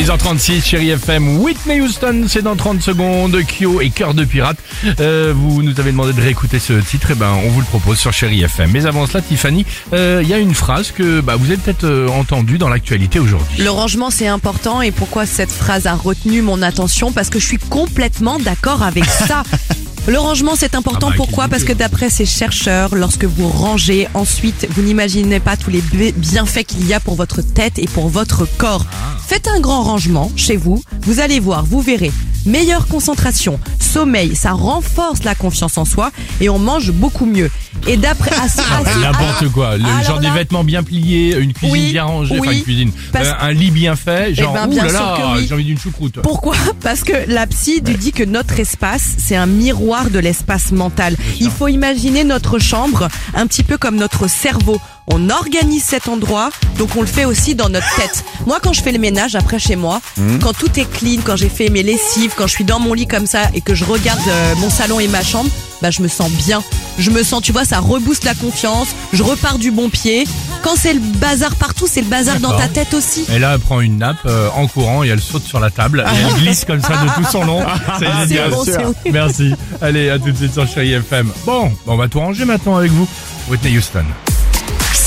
6h36, chérie FM, Whitney Houston, c'est dans 30 secondes, Kyo et Cœur de Pirate. Euh, vous nous avez demandé de réécouter ce titre, et ben on vous le propose sur chérie FM. Mais avant cela, Tiffany, euh, il y a une phrase que bah, vous avez peut-être euh, entendue dans l'actualité aujourd'hui. Le rangement c'est important et pourquoi cette phrase a retenu mon attention? Parce que je suis complètement d'accord avec ça. Le rangement c'est important Ah bah, pourquoi Parce que d'après ces chercheurs, lorsque vous rangez, ensuite vous n'imaginez pas tous les bi- bienfaits qu'il y a pour votre tête et pour votre corps. Ah. Faites un grand rangement chez vous, vous allez voir, vous verrez. Meilleure concentration, sommeil, ça renforce la confiance en soi et on mange beaucoup mieux. Et d'après ah, ah, N'importe quoi, le alors genre des là- vêtements bien pliés, une cuisine Oui, bien rangée, enfin une cuisine, parce- euh, un lit bien fait, genre ben, bien là oui. j'ai envie d'une choucroute. Pourquoi? Parce que la psy dit que notre espace, c'est un miroir de l'espace mental. Il faut imaginer notre chambre un petit peu comme notre cerveau. On organise cet endroit, donc on le fait aussi dans notre tête. Moi, quand je fais le ménage après chez moi, quand tout est clean, quand j'ai fait mes lessives, quand je suis dans mon lit comme ça et que je regarde euh, mon salon et ma chambre, bah je me sens bien. Je me sens, tu vois, ça rebooste la confiance. Je repars du bon pied. Quand c'est le bazar partout, c'est le bazar dans ta tête aussi. Et là, elle prend une nappe euh, en courant et elle saute sur la table et elle glisse comme ça de tout son long. C'est génial. bon. Merci. Allez, à tout de suite sur Chérie FM. Bon, on va tout ranger maintenant avec vous. Whitney Houston.